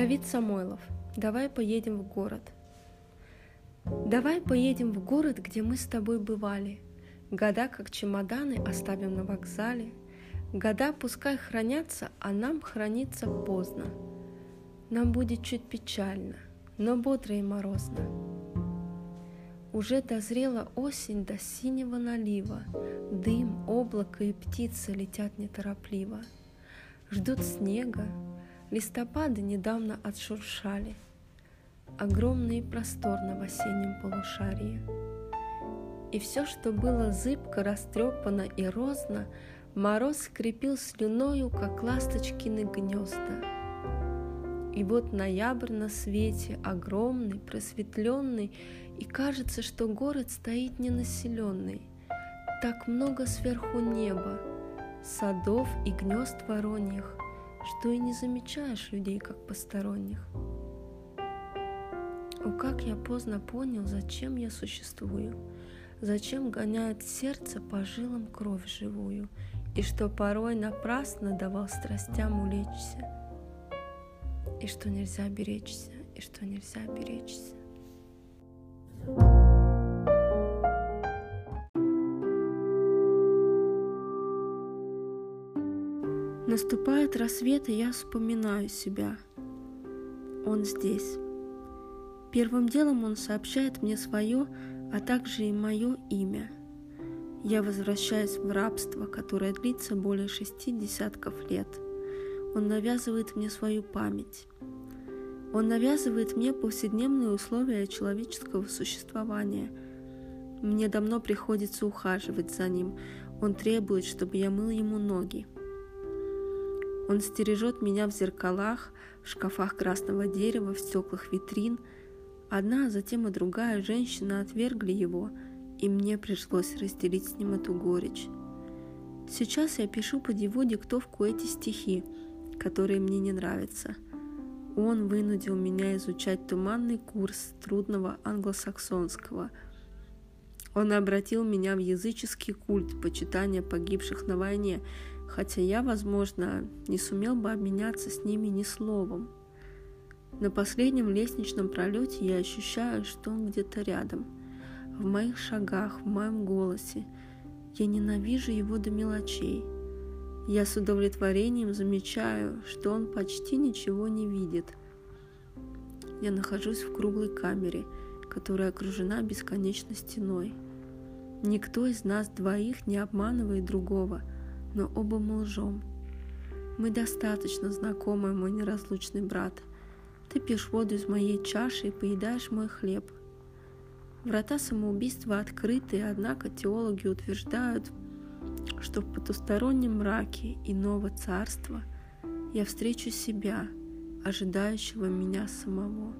Давид Самойлов. Давай поедем в город. Давай поедем в город, где мы с тобой бывали. Года, как чемоданы, оставим на вокзале. Года пускай хранятся, а нам храниться поздно. Нам будет чуть печально, но бодро и морозно. Уже дозрела осень до синего налива, Дым, облако и птицы летят неторопливо. Ждут снега, листопады недавно отшуршали, Огромный и просторно в осеннем полушарии. И все, что было зыбко, растрепано и розно, Мороз скрепил слюною, как ласточкины гнезда. И вот ноябрь на свете, огромный, просветленный, И кажется, что город стоит ненаселенный. Так много сверху неба, садов и гнезд вороньих, Что и не замечаешь людей, как посторонних. О, как я поздно понял, зачем я существую, Зачем гоняет сердце по жилам кровь живую, И что порой напрасно давал страстям улечься, И что нельзя беречься, и что нельзя беречься. Наступает рассвет, и я вспоминаю себя. Он здесь. Первым делом он сообщает мне свое, а также и мое имя. Я возвращаюсь в рабство, которое длится более шести десятков лет. Он навязывает мне свою память. Он навязывает мне повседневные условия человеческого существования. Мне давно приходится ухаживать за ним. Он требует, чтобы я мыл ему ноги. Он стережет меня в зеркалах, в шкафах красного дерева, в стеклах витрин – Одна, а затем и другая женщина отвергли его, и мне пришлось разделить с ним эту горечь. Сейчас я пишу под его диктовку эти стихи, которые мне не нравятся. Он вынудил меня изучать туманный курс трудного англосаксонского. Он обратил меня в языческий культ почитания погибших на войне, хотя я, возможно, не сумел бы обменяться с ними ни словом. На последнем лестничном пролете я ощущаю, что он где-то рядом. В моих шагах, в моем голосе. Я ненавижу его до мелочей. Я с удовлетворением замечаю, что он почти ничего не видит. Я нахожусь в круглой камере, которая окружена бесконечной стеной. Никто из нас двоих не обманывает другого, но оба мы лжем. Мы достаточно знакомы, мой неразлучный брат – ты пьешь воду из моей чаши и поедаешь мой хлеб. Врата самоубийства открыты, однако теологи утверждают, что в потустороннем мраке иного царства я встречу себя, ожидающего меня самого.